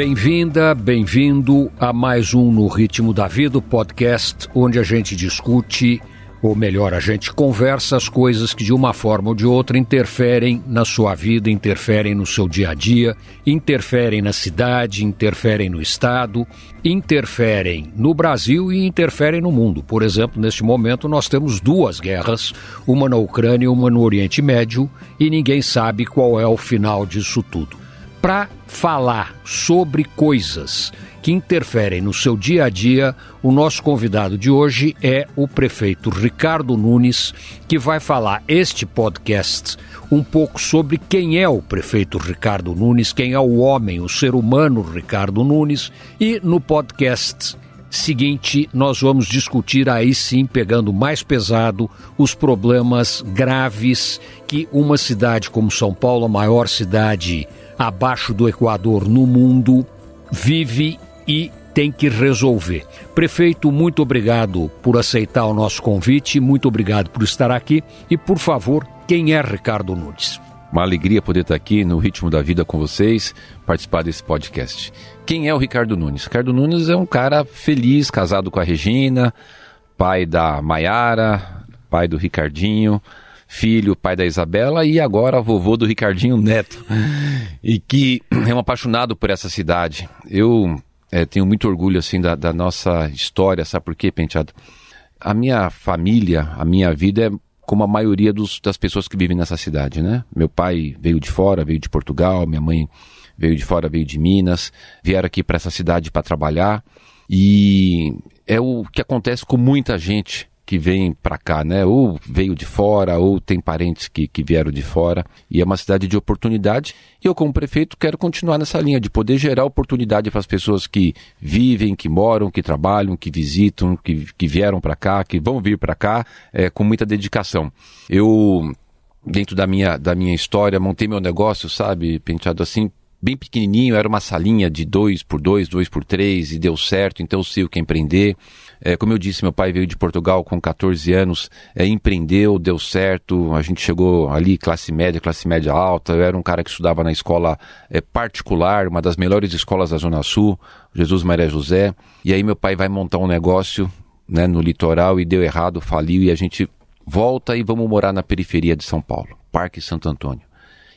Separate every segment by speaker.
Speaker 1: Bem-vinda, bem-vindo a mais um No Ritmo da Vida, o podcast onde a gente discute, ou melhor, a gente conversa as coisas que de uma forma ou de outra interferem na sua vida, interferem no seu dia a dia, interferem na cidade, interferem no estado, interferem no Brasil e interferem no mundo. Por exemplo, neste momento nós temos duas guerras, uma na Ucrânia e uma no Oriente Médio, e ninguém sabe qual é o final disso tudo para falar sobre coisas que interferem no seu dia a dia, o nosso convidado de hoje é o prefeito Ricardo Nunes, que vai falar este podcast um pouco sobre quem é o prefeito Ricardo Nunes, quem é o homem, o ser humano Ricardo Nunes, e no podcast seguinte nós vamos discutir aí sim, pegando mais pesado, os problemas graves que uma cidade como São Paulo, a maior cidade abaixo do Equador no mundo, vive e tem que resolver. Prefeito, muito obrigado por aceitar o nosso convite, muito obrigado por estar aqui e, por favor, quem é Ricardo Nunes?
Speaker 2: Uma alegria poder estar aqui no Ritmo da Vida com vocês, participar desse podcast. Quem é o Ricardo Nunes? Ricardo Nunes é um cara feliz, casado com a Regina, pai da Maiara, pai do Ricardinho, filho, pai da Isabela e agora vovô do Ricardinho Neto. E que é um apaixonado por essa cidade. Eu é, tenho muito orgulho assim da, da, nossa história, sabe por quê, Penteado? A minha família, a minha vida é como a maioria dos, das pessoas que vivem nessa cidade, né? Meu pai veio de fora, veio de Portugal, minha mãe veio de fora, veio de Minas, vieram aqui para essa cidade para trabalhar e é o que acontece com muita gente que vem para cá, né? Ou veio de fora, ou tem parentes que, que vieram de fora. E é uma cidade de oportunidade. E eu, como prefeito, quero continuar nessa linha de poder gerar oportunidade para as pessoas que vivem, que moram, que trabalham, que visitam, que, que vieram para cá, que vão vir para cá é, com muita dedicação. Eu dentro da minha, da minha história, montei meu negócio, sabe, penteado assim, bem pequenininho, era uma salinha de dois por dois, dois por três, e deu certo, então eu sei o que empreender. É, como eu disse, meu pai veio de Portugal com 14 anos, é, empreendeu, deu certo, a gente chegou ali, classe média, classe média alta, eu era um cara que estudava na escola é, particular, uma das melhores escolas da Zona Sul, Jesus Maria José, e aí meu pai vai montar um negócio né, no litoral e deu errado, faliu, e a gente volta e vamos morar na periferia de São Paulo, Parque Santo Antônio.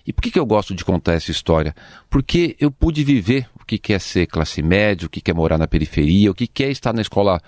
Speaker 2: E por que, que eu gosto de contar essa história? Porque eu pude viver o que é ser classe média, o que é morar na periferia, o que é estar na escola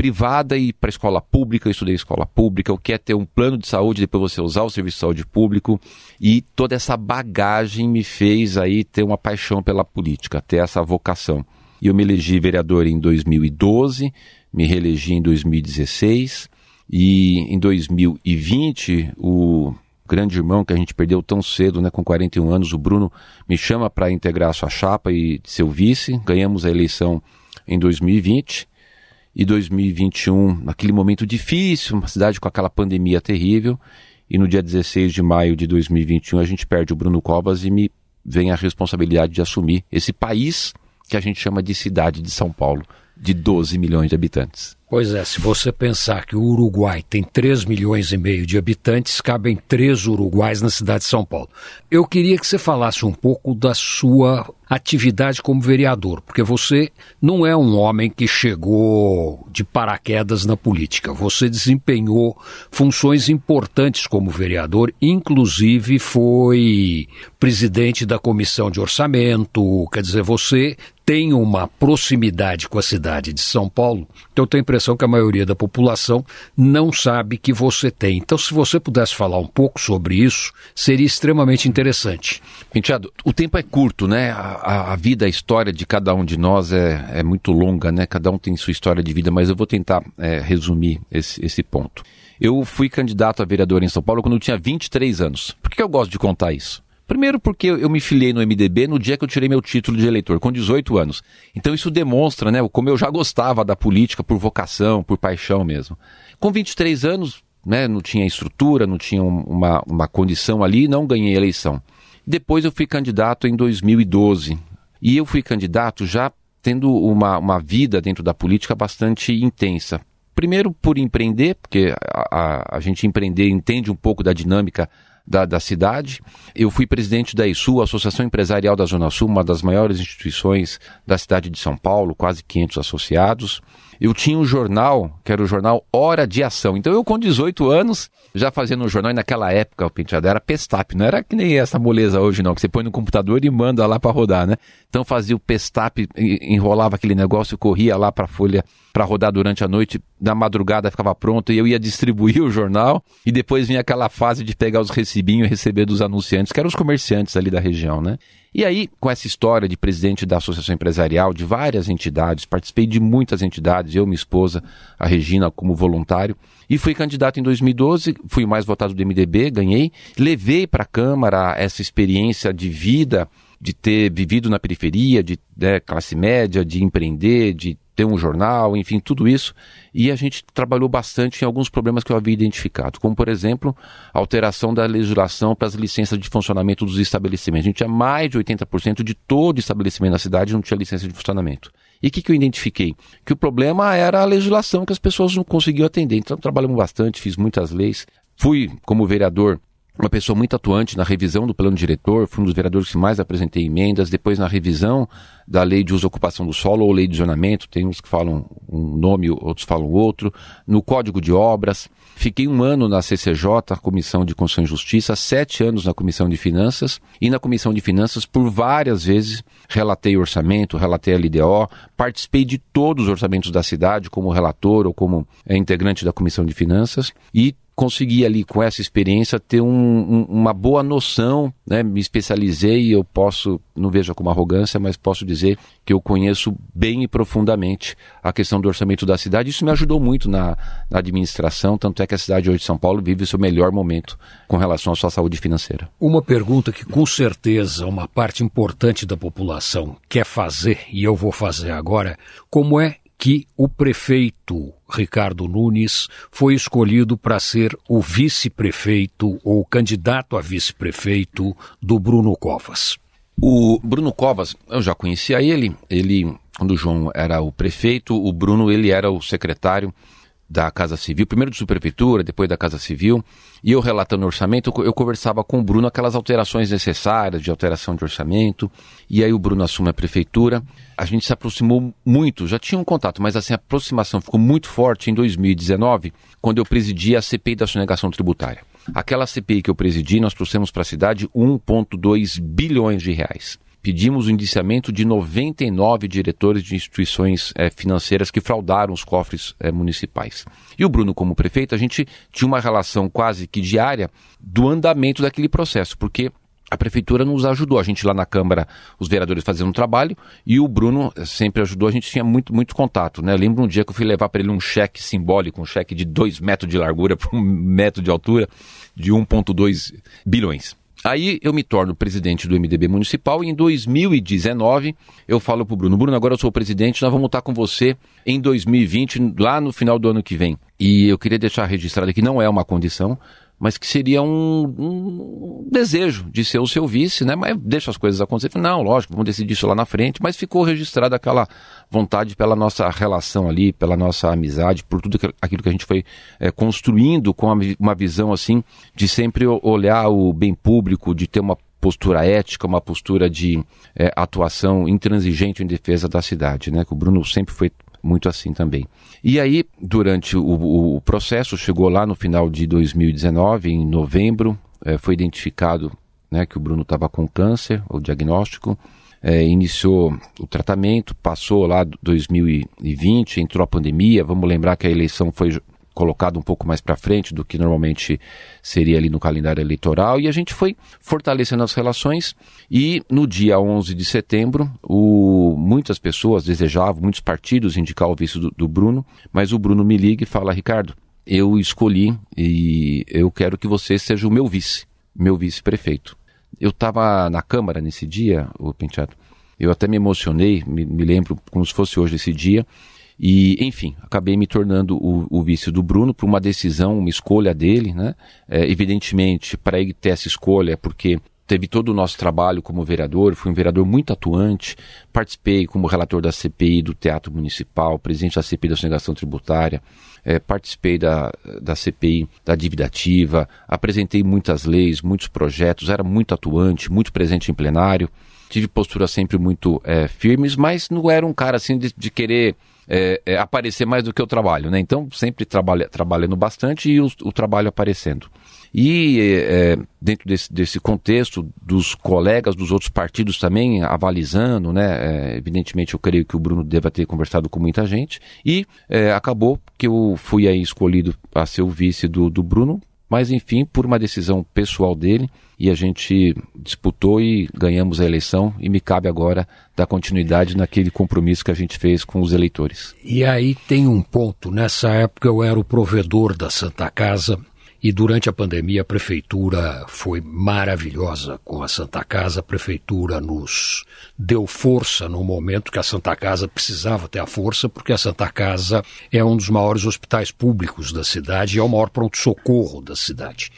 Speaker 2: privada e para escola pública, eu estudei escola pública, o que é ter um plano de saúde, depois você usar o serviço de saúde público, e toda essa bagagem me fez aí ter uma paixão pela política, ter essa vocação. E eu me elegi vereador em 2012, me reelegi em 2016, e em 2020 o grande irmão que a gente perdeu tão cedo, né, com 41 anos, o Bruno me chama para integrar a sua chapa e ser o vice. Ganhamos a eleição em 2020 e 2021, naquele momento difícil, uma cidade com aquela pandemia terrível. E no dia 16 de maio de 2021 a gente perde o Bruno Covas e me vem a responsabilidade de assumir esse país que a gente chama de cidade de São Paulo, de 12 milhões de habitantes.
Speaker 1: Pois é, se você pensar que o Uruguai tem 3 milhões e meio de habitantes, cabem três uruguais na cidade de São Paulo. Eu queria que você falasse um pouco da sua atividade como vereador, porque você não é um homem que chegou de paraquedas na política. Você desempenhou funções importantes como vereador, inclusive foi presidente da comissão de orçamento, quer dizer, você tem uma proximidade com a cidade de São Paulo, então eu tenho a impressão que a maioria da população não sabe que você tem. Então, se você pudesse falar um pouco sobre isso, seria extremamente interessante.
Speaker 2: Penteado, o tempo é curto, né? A, a, vida, a história de cada um de nós é, é, muito longa, né? Cada um tem sua história de vida, mas eu vou tentar é, resumir esse, esse ponto. Eu fui candidato a vereador em São Paulo quando eu tinha 23 anos. Por que eu gosto de contar isso? Primeiro porque eu me filiei no MDB no dia que eu tirei meu título de eleitor, com 18 anos. Então isso demonstra, né, como eu já gostava da política por vocação, por paixão mesmo. Com 23 anos, né, não tinha estrutura, não tinha uma, uma condição ali, não ganhei eleição. Depois eu fui candidato em 2012. E eu fui candidato já tendo uma, uma vida dentro da política bastante intensa. Primeiro por empreender, porque a, a, a gente empreender entende um pouco da dinâmica da, da cidade. Eu fui presidente da ISU, Associação Empresarial da Zona Sul, uma das maiores instituições da cidade de São Paulo, quase 500 associados eu tinha um jornal, que era o jornal Hora de Ação. Então eu com 18 anos, já fazendo um jornal, e naquela época o penteado era Pestap, não era que nem essa moleza hoje não, que você põe no computador e manda lá para rodar, né? Então fazia o Pestap, enrolava aquele negócio, corria lá para a folha para rodar durante a noite, na madrugada ficava pronto e eu ia distribuir o jornal e depois vinha aquela fase de pegar os recibinhos e receber dos anunciantes, que eram os comerciantes ali da região, né? E aí, com essa história de presidente da Associação Empresarial, de várias entidades, participei de muitas entidades, eu, minha esposa, a Regina, como voluntário, e fui candidato em 2012, fui o mais votado do MDB, ganhei, levei para a Câmara essa experiência de vida, de ter vivido na periferia, de né, classe média, de empreender, de ter um jornal, enfim, tudo isso. E a gente trabalhou bastante em alguns problemas que eu havia identificado, como, por exemplo, a alteração da legislação para as licenças de funcionamento dos estabelecimentos. A gente tinha mais de 80% de todo estabelecimento na cidade não tinha licença de funcionamento. E o que, que eu identifiquei? Que o problema era a legislação que as pessoas não conseguiam atender. Então, trabalhamos bastante, fiz muitas leis. Fui, como vereador, uma pessoa muito atuante na revisão do plano diretor, fui um dos vereadores que mais apresentei emendas, depois na revisão da lei de uso e ocupação do solo ou lei de zonamento, tem uns que falam um nome, outros falam outro, no código de obras. Fiquei um ano na CCJ, Comissão de Constituição e Justiça, sete anos na Comissão de Finanças, e na Comissão de Finanças, por várias vezes, relatei orçamento, relatei a LDO, participei de todos os orçamentos da cidade como relator ou como é, integrante da Comissão de Finanças, e consegui ali com essa experiência ter um, um, uma boa noção, né? me especializei e eu posso, não vejo como arrogância, mas posso dizer que eu conheço bem e profundamente a questão do orçamento da cidade. Isso me ajudou muito na, na administração, tanto é que a cidade hoje de São Paulo vive o seu melhor momento com relação à sua saúde financeira.
Speaker 1: Uma pergunta que com certeza uma parte importante da população quer fazer, e eu vou fazer agora, como é que o prefeito Ricardo Nunes foi escolhido para ser o vice-prefeito ou candidato a vice-prefeito do Bruno Covas.
Speaker 2: O Bruno Covas, eu já conhecia ele, ele quando o João era o prefeito, o Bruno ele era o secretário da Casa Civil, primeiro de subprefeitura, depois da Casa Civil, e eu relatando o orçamento, eu conversava com o Bruno aquelas alterações necessárias de alteração de orçamento, e aí o Bruno assume a prefeitura, a gente se aproximou muito, já tinha um contato, mas assim, a aproximação ficou muito forte em 2019, quando eu presidi a CPI da sonegação tributária. Aquela CPI que eu presidi, nós trouxemos para a cidade 1,2 bilhões de reais pedimos o indiciamento de 99 diretores de instituições é, financeiras que fraudaram os cofres é, municipais. E o Bruno, como prefeito, a gente tinha uma relação quase que diária do andamento daquele processo, porque a prefeitura nos ajudou. A gente lá na Câmara, os vereadores fazendo um trabalho, e o Bruno sempre ajudou, a gente tinha muito, muito contato. Né? Eu lembro um dia que eu fui levar para ele um cheque simbólico, um cheque de 2 metros de largura por um metro de altura, de 1,2 bilhões. Aí eu me torno presidente do MDB municipal e em 2019 eu falo pro Bruno, Bruno, agora eu sou o presidente, nós vamos estar com você em 2020, lá no final do ano que vem. E eu queria deixar registrado que não é uma condição, mas que seria um, um, desejo de ser o seu vice, né? Mas deixa as coisas acontecerem. Não, lógico, vamos decidir isso lá na frente, mas ficou registrada aquela vontade pela nossa relação ali, pela nossa amizade, por tudo aquilo que a gente foi é, construindo com uma visão assim de sempre olhar o bem público, de ter uma postura ética, uma postura de é, atuação intransigente em defesa da cidade, né? Que o Bruno sempre foi muito assim também. E aí, durante o, o processo, chegou lá no final de 2019, em novembro, é, foi identificado né, que o Bruno estava com câncer, o diagnóstico, é, iniciou o tratamento, passou lá 2020, entrou a pandemia, vamos lembrar que a eleição foi colocado um pouco mais para frente do que normalmente seria ali no calendário eleitoral e a gente foi fortalecendo as relações e no dia 11 de setembro o, muitas pessoas desejavam, muitos partidos indicar o vice do, do Bruno, mas o Bruno me liga e fala, Ricardo, eu escolhi e eu quero que você seja o meu vice, meu vice-prefeito. Eu estava na Câmara nesse dia, o Penteado, eu até me emocionei, me, me lembro como se fosse hoje esse dia, e, enfim, acabei me tornando o, o vice do Bruno por uma decisão, uma escolha dele, né? É, evidentemente, para ele ter essa escolha, é porque teve todo o nosso trabalho como vereador, fui um vereador muito atuante, participei como relator da CPI do Teatro Municipal, presidente da CPI da Sonegação Tributária, é, participei da, da CPI, da dívida ativa, apresentei muitas leis, muitos projetos, era muito atuante, muito presente em plenário, tive postura sempre muito é, firmes, mas não era um cara assim de, de querer é, é, aparecer mais do que o trabalho, né? Então sempre trabalha, trabalhando bastante e o, o trabalho aparecendo. E é, dentro desse, desse, contexto, dos colegas dos outros partidos também avalizando, né? É, evidentemente, eu creio que o Bruno deva ter conversado com muita gente. E é, acabou que eu fui aí escolhido a ser o vice do, do Bruno, mas enfim, por uma decisão pessoal dele, e a gente disputou e ganhamos a eleição, e me cabe agora dar continuidade naquele compromisso que a gente fez com os eleitores.
Speaker 1: E aí tem um ponto, nessa época eu era o provedor da Santa Casa, e durante a pandemia, a prefeitura foi maravilhosa com a Santa Casa. A prefeitura nos deu força no momento que a Santa Casa precisava ter a força, porque a Santa Casa é um dos maiores hospitais públicos da cidade e é o maior pronto-socorro da cidade.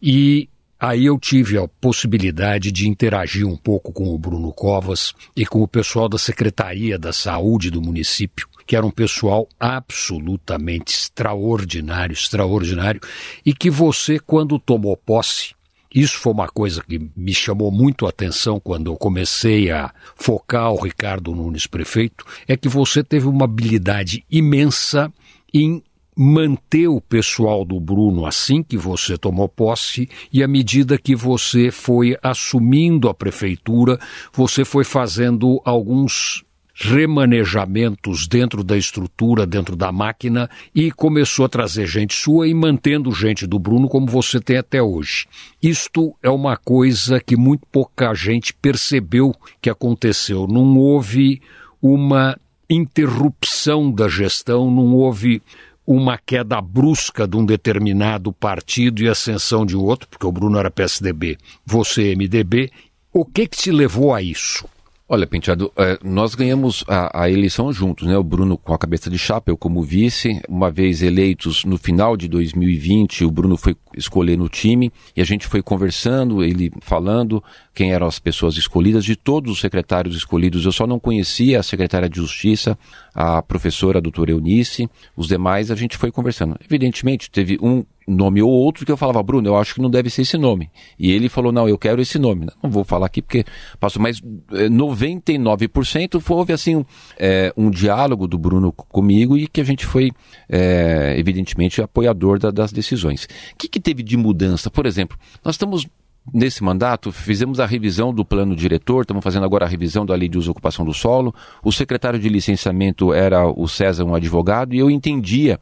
Speaker 1: E Aí eu tive a possibilidade de interagir um pouco com o Bruno Covas e com o pessoal da Secretaria da Saúde do município que era um pessoal absolutamente extraordinário, extraordinário, e que você, quando tomou posse, isso foi uma coisa que me chamou muito a atenção quando eu comecei a focar o Ricardo Nunes prefeito, é que você teve uma habilidade imensa em manter o pessoal do Bruno assim que você tomou posse e à medida que você foi assumindo a prefeitura, você foi fazendo alguns remanejamentos dentro da estrutura, dentro da máquina e começou a trazer gente sua e mantendo gente do Bruno como você tem até hoje. Isto é uma coisa que muito pouca gente percebeu que aconteceu. Não houve uma interrupção da gestão, não houve uma queda brusca de um determinado partido e ascensão de outro, porque o Bruno era PSDB, você MDB. O que que te levou a isso?
Speaker 2: Olha, Penteado, é, nós ganhamos a, a, eleição juntos, né? O Bruno com a cabeça de chapa, eu como vice. Uma vez eleitos no final de 2020, o Bruno foi escolher no time e a gente foi conversando, ele falando quem eram as pessoas escolhidas, de todos os secretários escolhidos. Eu só não conhecia a secretária de Justiça, a professora a doutora Eunice, os demais a gente foi conversando. Evidentemente, teve um nome ou outro que eu falava, Bruno, eu acho que não deve ser esse nome. E ele falou, não, eu quero esse nome. Não vou falar aqui porque passou, mas 99% eh, houve assim um, é, um diálogo do Bruno comigo e que a gente foi, é, evidentemente, apoiador da, das decisões. O que, que teve de mudança? Por exemplo, nós estamos nesse mandato, fizemos a revisão do plano diretor, estamos fazendo agora a revisão da lei de uso e ocupação do solo. O secretário de licenciamento era o César, um advogado, e eu entendia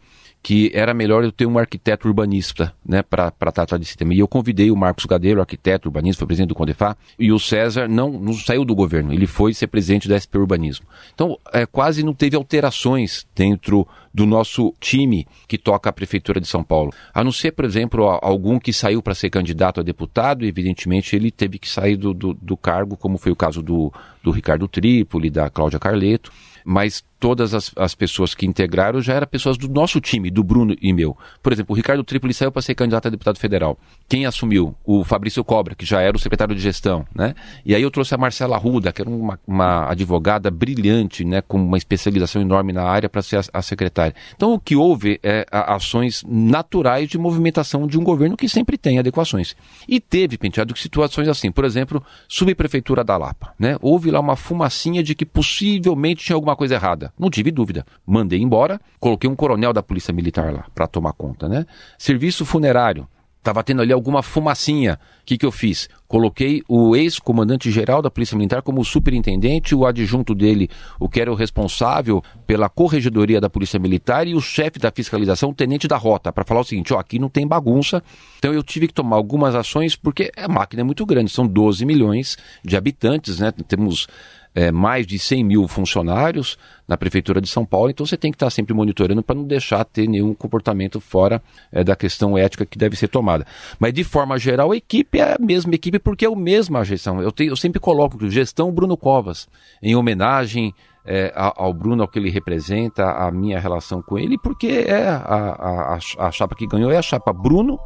Speaker 2: que era melhor eu ter um arquiteto urbanista, né, para tratar desse tema. E eu convidei o Marcos Gadeiro, arquiteto urbanista, foi presidente do Condefá, e o César não, não saiu do governo, ele foi ser presidente da SP Urbanismo. Então, é, quase não teve alterações dentro do nosso time que toca a Prefeitura de São Paulo. A não ser, por exemplo, algum que saiu para ser candidato a deputado, evidentemente ele teve que sair do, do, do cargo, como foi o caso do, do Ricardo Trípoli, da Cláudia Carleto mas todas as, as, pessoas que integraram já eram pessoas do nosso time, do Bruno e meu. Por exemplo, o Ricardo Tripoli saiu para ser candidato a deputado federal. Quem assumiu? O Fabrício Cobra, que já era o secretário de gestão, né? E aí eu trouxe a Marcela Ruda, que era uma, uma advogada brilhante, né, com uma especialização enorme na área para ser a, a, secretária. Então o que houve é ações naturais de movimentação de um governo que sempre tem adequações. E teve, penteado, situações assim, por exemplo, subprefeitura da Lapa, né? Houve lá uma fumacinha de que possivelmente tinha alguma coisa errada. Não tive dúvida. Mandei embora, coloquei um coronel da Polícia Militar lá para tomar conta, né? Serviço funerário. Estava tendo ali alguma fumacinha. O que, que eu fiz? Coloquei o ex-comandante-geral da Polícia Militar como superintendente, o adjunto dele, o que era o responsável pela corregedoria da Polícia Militar, e o chefe da fiscalização, o tenente da rota, para falar o seguinte: ó, aqui não tem bagunça. Então eu tive que tomar algumas ações, porque a máquina é muito grande, são 12 milhões de habitantes, né? Temos é, mais de 100 mil funcionários na Prefeitura de São Paulo, então você tem que estar sempre monitorando para não deixar ter nenhum comportamento fora é, da questão ética que deve ser tomada. Mas de forma geral, a equipe é a mesma equipe porque é a mesma gestão. Eu, tenho, eu sempre coloco gestão Bruno Covas, em homenagem é, ao Bruno, ao que ele representa, a minha relação com ele, porque é a, a, a, chapa que ganhou é a chapa Bruno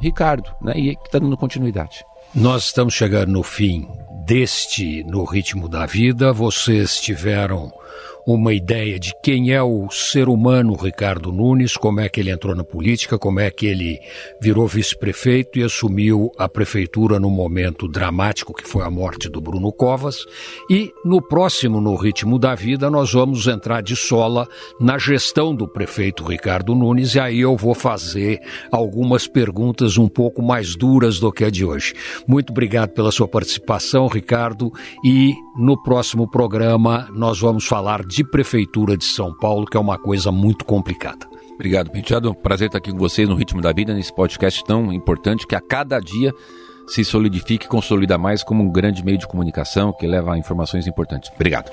Speaker 2: Ricardo, né? E que está dando continuidade.
Speaker 1: Nós estamos chegando no fim deste No Ritmo da Vida. Vocês tiveram uma ideia de quem é o ser humano Ricardo Nunes, como é que ele entrou na política, como é que ele virou vice-prefeito e assumiu a prefeitura no momento dramático que foi a morte do Bruno Covas. E no próximo, no ritmo da vida, nós vamos entrar de sola na gestão do prefeito Ricardo Nunes e aí eu vou fazer algumas perguntas um pouco mais duras do que a de hoje. Muito obrigado pela sua participação, Ricardo, e no próximo programa nós vamos falar de Prefeitura de São Paulo, que é uma coisa muito complicada.
Speaker 2: Obrigado, Penteado. Prazer estar aqui com vocês no Ritmo da Vida, nesse podcast tão importante que a cada dia se solidifique e consolida mais como um grande meio de comunicação que leva a informações importantes. Obrigado.